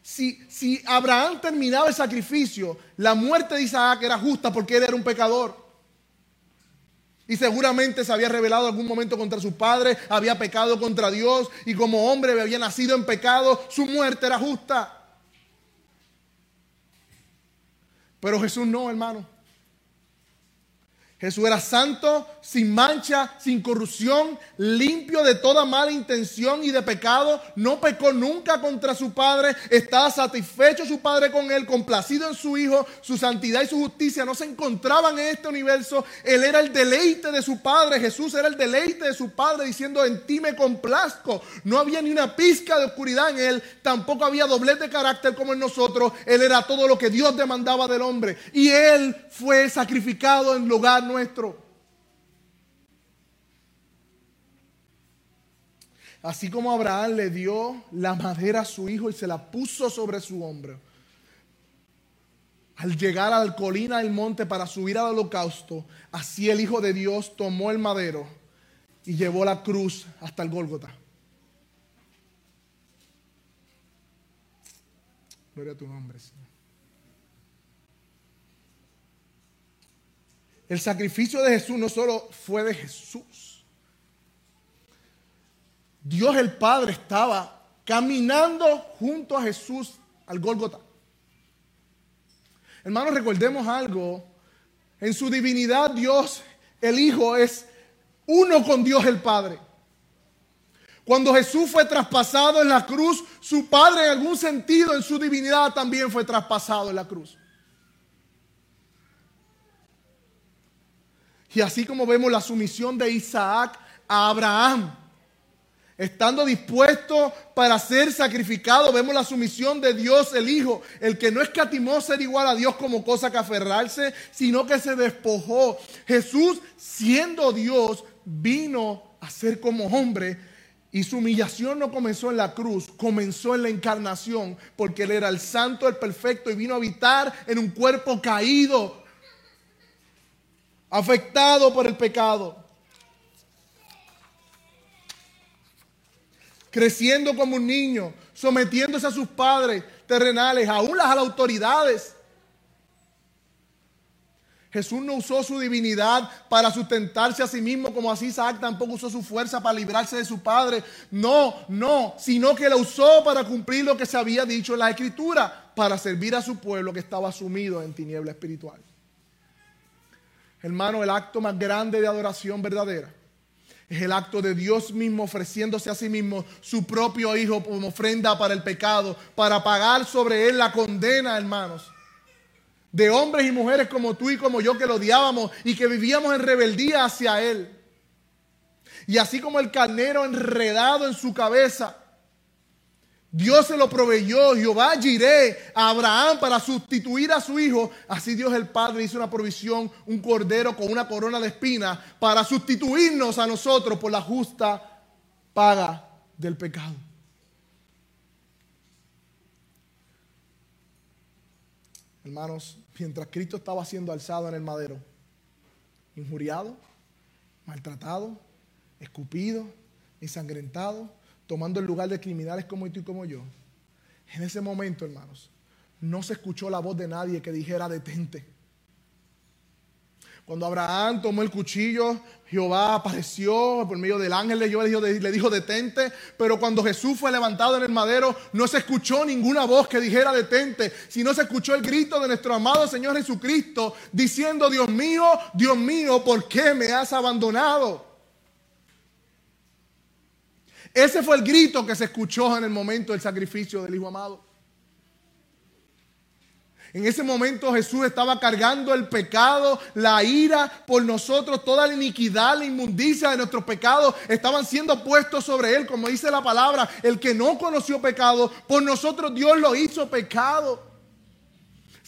Si, si Abraham terminaba el sacrificio, la muerte de Isaac era justa porque él era un pecador. Y seguramente se había revelado algún momento contra su padre, había pecado contra Dios y como hombre había nacido en pecado, su muerte era justa. Pero Jesús no, hermano. Jesús era santo, sin mancha, sin corrupción, limpio de toda mala intención y de pecado. No pecó nunca contra su Padre. Estaba satisfecho su Padre con él, complacido en su Hijo. Su santidad y su justicia no se encontraban en este universo. Él era el deleite de su Padre. Jesús era el deleite de su Padre diciendo, en ti me complazco. No había ni una pizca de oscuridad en él. Tampoco había doblez de carácter como en nosotros. Él era todo lo que Dios demandaba del hombre. Y él fue sacrificado en lugar nuestro. Así como Abraham le dio la madera a su hijo y se la puso sobre su hombro. Al llegar a la colina del monte para subir al holocausto, así el Hijo de Dios tomó el madero y llevó la cruz hasta el Gólgota. Gloria a tu nombre, Señor. El sacrificio de Jesús no solo fue de Jesús. Dios el Padre estaba caminando junto a Jesús al Gólgota. Hermanos, recordemos algo. En su divinidad Dios, el Hijo, es uno con Dios el Padre. Cuando Jesús fue traspasado en la cruz, su Padre en algún sentido en su divinidad también fue traspasado en la cruz. Y así como vemos la sumisión de Isaac a Abraham, estando dispuesto para ser sacrificado, vemos la sumisión de Dios el Hijo, el que no escatimó ser igual a Dios como cosa que aferrarse, sino que se despojó. Jesús, siendo Dios, vino a ser como hombre. Y su humillación no comenzó en la cruz, comenzó en la encarnación, porque Él era el santo, el perfecto, y vino a habitar en un cuerpo caído, afectado por el pecado, creciendo como un niño, sometiéndose a sus padres terrenales, aún las autoridades. Jesús no usó su divinidad para sustentarse a sí mismo, como así Isaac tampoco usó su fuerza para librarse de su padre. No, no, sino que la usó para cumplir lo que se había dicho en la Escritura, para servir a su pueblo que estaba sumido en tiniebla espiritual. Hermano, el acto más grande de adoración verdadera Es el acto de Dios mismo ofreciéndose a sí mismo su propio Hijo como ofrenda para el pecado, para pagar sobre él la condena, hermanos. De hombres y mujeres como tú y como yo que lo odiábamos y que vivíamos en rebeldía hacia Él. Y así como el carnero enredado en su cabeza, Dios se lo proveyó, Jehová giré a Abraham para sustituir a su hijo. Así Dios el Padre hizo una provisión, un cordero con una corona de espinas para sustituirnos a nosotros por la justa paga del pecado. Hermanos, mientras Cristo estaba siendo alzado en el madero, injuriado, maltratado, escupido, ensangrentado, tomando el lugar de criminales como tú y como yo. En ese momento, hermanos, no se escuchó la voz de nadie que dijera detente. Cuando Abraham tomó el cuchillo, Jehová apareció por medio del ángel de Jehová le dijo, detente. Pero cuando Jesús fue levantado en el madero, no se escuchó ninguna voz que dijera detente, sino se escuchó el grito de nuestro amado Señor Jesucristo diciendo, Dios mío, Dios mío, ¿por qué me has abandonado? Ese fue el grito que se escuchó en el momento del sacrificio del Hijo amado. En ese momento Jesús estaba cargando el pecado, la ira por nosotros, toda la iniquidad, la inmundicia de nuestros pecados estaban siendo puestos sobre él, como dice la palabra, el que no conoció pecado, por nosotros Dios lo hizo pecado.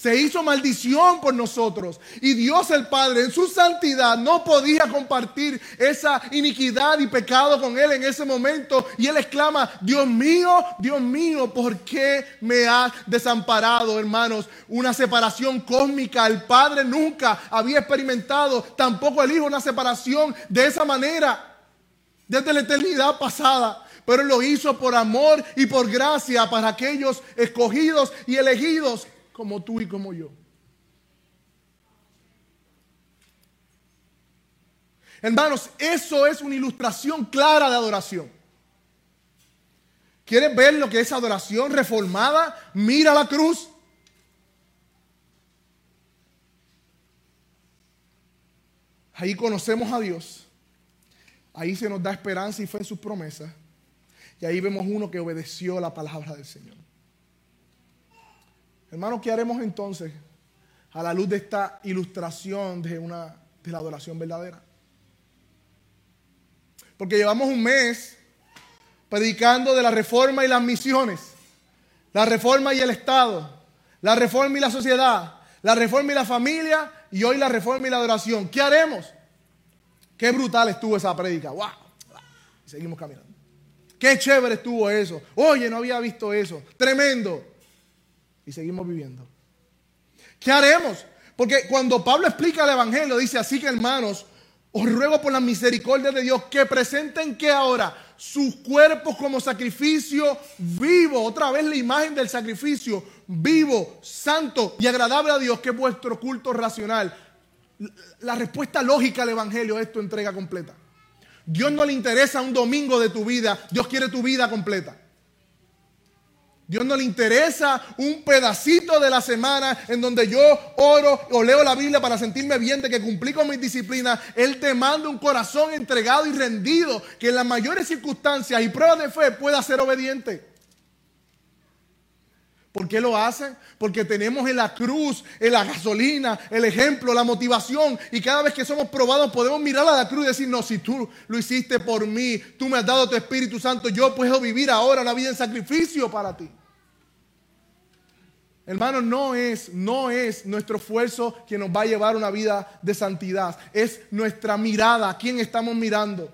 Se hizo maldición por nosotros. Y Dios el Padre en su santidad no podía compartir esa iniquidad y pecado con Él en ese momento. Y Él exclama, Dios mío, Dios mío, ¿por qué me has desamparado, hermanos? Una separación cósmica. El Padre nunca había experimentado, tampoco el Hijo, una separación de esa manera. Desde la eternidad pasada pero lo hizo por amor y por gracia para aquellos escogidos y elegidos como tú y como yo. Hermanos, eso es una ilustración clara de adoración. ¿Quieres ver lo que es adoración reformada? Mira la cruz. Ahí conocemos a Dios. Ahí se nos da esperanza y fe en sus promesas. Y ahí vemos uno que obedeció la palabra del Señor. Hermanos, ¿qué haremos entonces a la luz de esta ilustración de, una, de la adoración verdadera? Porque llevamos un mes predicando de la reforma y las misiones, la reforma y el Estado, la reforma y la sociedad, la reforma y la familia y hoy la reforma y la adoración. ¿Qué haremos? Qué brutal estuvo esa prédica. ¡Wow! seguimos caminando. Qué chévere estuvo eso. Oye, no había visto eso. Tremendo y seguimos viviendo. ¿Qué haremos? Porque cuando Pablo explica el Evangelio, dice así que hermanos, os ruego por la misericordia de Dios que presenten que ahora sus cuerpos como sacrificio vivo, otra vez la imagen del sacrificio vivo, santo y agradable a Dios, que es vuestro culto racional. La respuesta lógica al Evangelio es tu entrega completa. Dios no le interesa un domingo de tu vida, Dios quiere tu vida completa. Dios no le interesa un pedacito de la semana en donde yo oro o leo la Biblia para sentirme bien de que cumplí con mis disciplinas. Él te manda un corazón entregado y rendido que en las mayores circunstancias y pruebas de fe pueda ser obediente. ¿Por qué lo hacen? Porque tenemos en la cruz, en la gasolina, el ejemplo, la motivación. Y cada vez que somos probados podemos mirar a la cruz y decir, no, si tú lo hiciste por mí, tú me has dado tu Espíritu Santo, yo puedo vivir ahora una vida en sacrificio para ti. Hermanos, no es, no es nuestro esfuerzo que nos va a llevar una vida de santidad. Es nuestra mirada, a quién estamos mirando.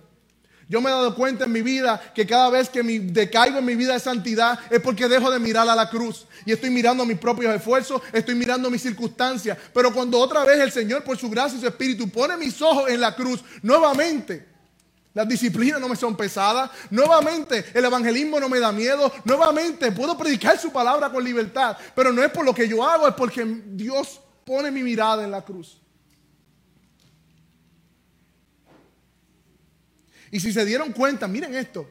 Yo me he dado cuenta en mi vida que cada vez que me decaigo en mi vida de santidad es porque dejo de mirar a la cruz y estoy mirando mis propios esfuerzos, estoy mirando mis circunstancias. Pero cuando otra vez el Señor, por su gracia y su espíritu, pone mis ojos en la cruz, nuevamente las disciplinas no me son pesadas. Nuevamente, el evangelismo no me da miedo. Nuevamente, puedo predicar su palabra con libertad. Pero no es por lo que yo hago, es porque Dios pone mi mirada en la cruz. Y si se dieron cuenta, miren esto.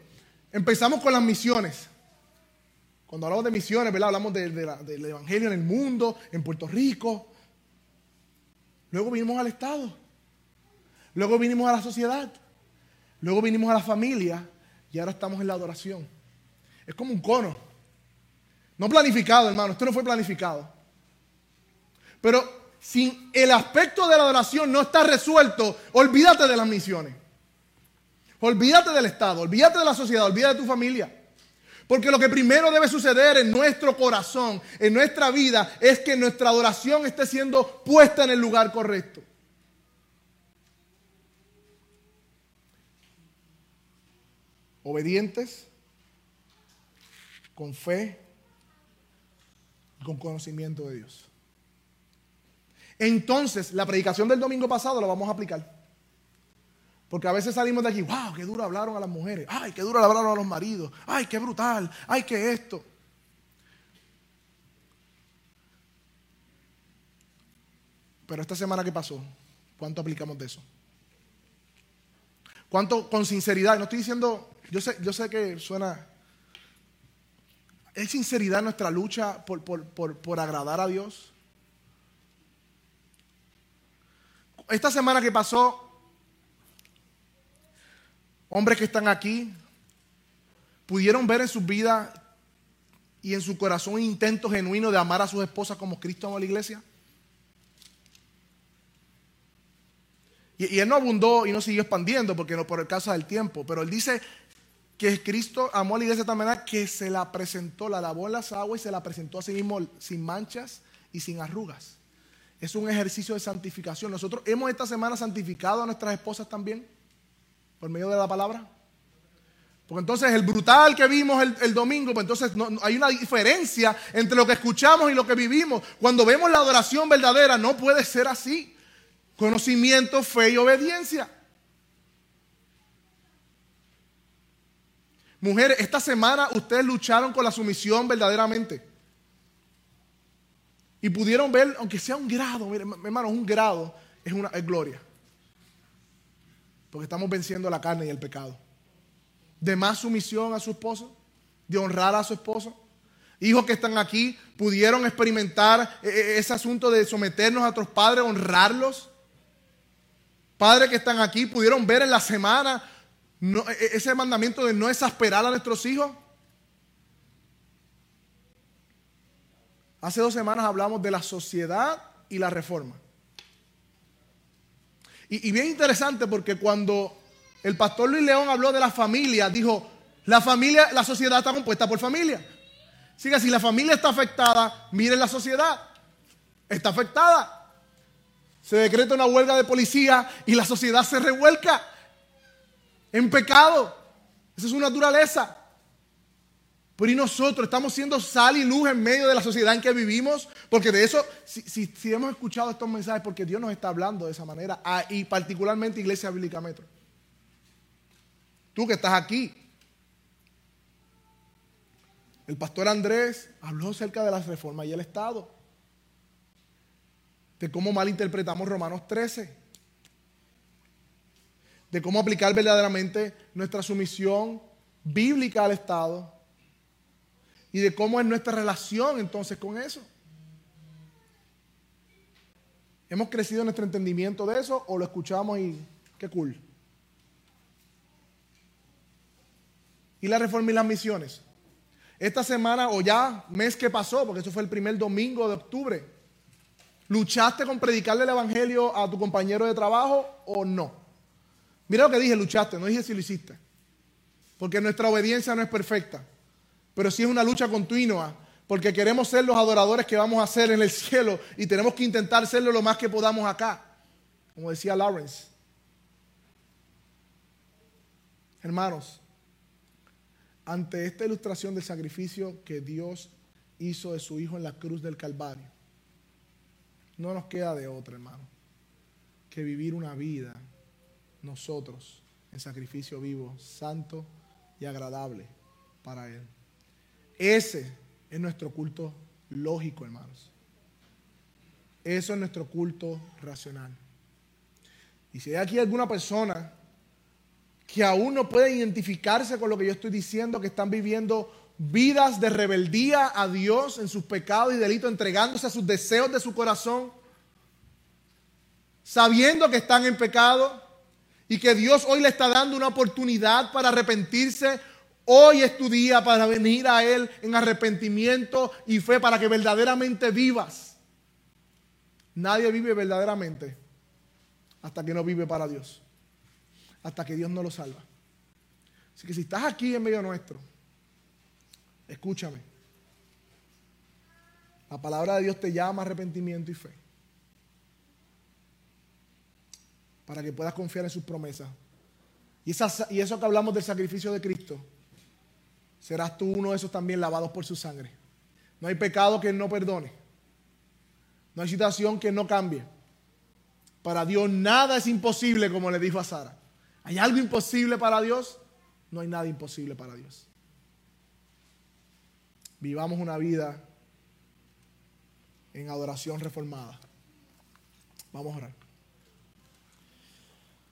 Empezamos con las misiones. Cuando hablamos de misiones, ¿verdad? Hablamos del evangelio en el mundo, en Puerto Rico. Luego vinimos al Estado. Luego vinimos a la sociedad. Luego vinimos a la familia y ahora estamos en la adoración. Es como un cono. No planificado, hermano, esto no fue planificado. Pero si el aspecto de la adoración no está resuelto, olvídate de las misiones. Olvídate del Estado, olvídate de la sociedad, olvídate de tu familia. Porque lo que primero debe suceder en nuestro corazón, en nuestra vida, es que nuestra adoración esté siendo puesta en el lugar correcto. Obedientes, con fe, con conocimiento de Dios. Entonces, la predicación del domingo pasado la vamos a aplicar. Porque a veces salimos de aquí, wow, qué duro hablaron a las mujeres, ay, qué duro hablaron a los maridos, ay, qué brutal, ay, qué esto. Pero esta semana que pasó, ¿cuánto aplicamos de eso? ¿Cuánto con sinceridad? No estoy diciendo, yo sé, yo sé que suena... ¿Es sinceridad nuestra lucha por, por agradar a Dios? Esta semana que pasó, hombres que están aquí, pudieron ver en su vida y en su corazón un intento genuino de amar a sus esposas como Cristo amó a la iglesia? Y, él no abundó y no siguió expandiendo porque no por el caso del tiempo, pero él dice que Cristo amó a la iglesia de tal manera que se la presentó, la lavó en las aguas y se la presentó a sí mismo sin manchas y sin arrugas. Es un ejercicio de santificación. Nosotros hemos esta semana santificado a nuestras esposas también por medio de la palabra? Porque entonces el brutal que vimos el, domingo, pues entonces no, hay una diferencia entre lo que escuchamos y lo que vivimos. Cuando vemos la adoración verdadera, no puede ser así. Conocimiento, fe y obediencia. Mujeres, esta semana ustedes lucharon con la sumisión verdaderamente. Y pudieron ver, aunque sea un grado, mire, hermano, un grado es una es gloria. Porque estamos venciendo la carne y el pecado. De más sumisión a su esposo, de honrar a su esposo. Hijos que están aquí pudieron experimentar eh, eh, ese asunto de someternos a otros padres, honrarlos. Padres que están aquí pudieron ver en la semana e, e, ese mandamiento de no exasperar a nuestros hijos. Hace dos semanas hablamos de la sociedad y la reforma. Y, bien interesante porque cuando el pastor Luis León habló de la familia, dijo, la familia, la sociedad está compuesta por familia. Así que si la familia está afectada, miren la sociedad. Está afectada. Se decreta una huelga de policía y la sociedad se revuelca en pecado. Esa es su naturaleza. Pero y nosotros estamos siendo sal y luz en medio de la sociedad en que vivimos, porque de eso, si, hemos escuchado estos mensajes, porque Dios nos está hablando de esa manera, ah, y particularmente Iglesia Bíblica Metro. Tú que estás aquí, el pastor Andrés habló acerca de la reforma y el Estado, de cómo malinterpretamos Romanos 13, de cómo aplicar verdaderamente nuestra sumisión bíblica al Estado y de cómo es nuestra relación entonces con eso. ¿Hemos crecido nuestro entendimiento de eso o lo escuchamos y qué cool? Y la reforma y las misiones. Esta semana o ya mes que pasó, porque eso fue el primer domingo de octubre, ¿luchaste con predicarle el evangelio a tu compañero de trabajo o no? Mira lo que dije, luchaste, no dije si lo hiciste. Porque nuestra obediencia no es perfecta pero sí es una lucha continua, porque queremos ser los adoradores que vamos a ser en el cielo y tenemos que intentar serlo lo más que podamos acá, como decía Lawrence. Hermanos, ante esta ilustración del sacrificio que Dios hizo de su Hijo en la cruz del Calvario, no nos queda de otra, hermano, que vivir una vida nosotros en sacrificio vivo, santo y agradable para Él. Ese es nuestro culto lógico, hermanos. Eso es nuestro culto racional. Y si hay aquí alguna persona que aún no puede identificarse con lo que yo estoy diciendo, que están viviendo vidas de rebeldía a Dios en sus pecados y delitos, entregándose a sus deseos de su corazón, sabiendo que están en pecado y que Dios hoy le está dando una oportunidad para arrepentirse. Hoy es tu día para venir a Él en arrepentimiento y fe para que verdaderamente vivas. Nadie vive verdaderamente hasta que no vive para Dios, hasta que Dios no lo salva. Así que si estás aquí en medio nuestro, escúchame. La palabra de Dios te llama arrepentimiento y fe. Para que puedas confiar en sus promesas. Y, eso que hablamos del sacrificio de Cristo, serás tú uno de esos también lavados por su sangre. No hay pecado que no perdone. No hay situación que no cambie. Para Dios nada es imposible, como le dijo a Sara. ¿Hay algo imposible para Dios? No hay nada imposible para Dios. Vivamos una vida en adoración reformada. Vamos a orar.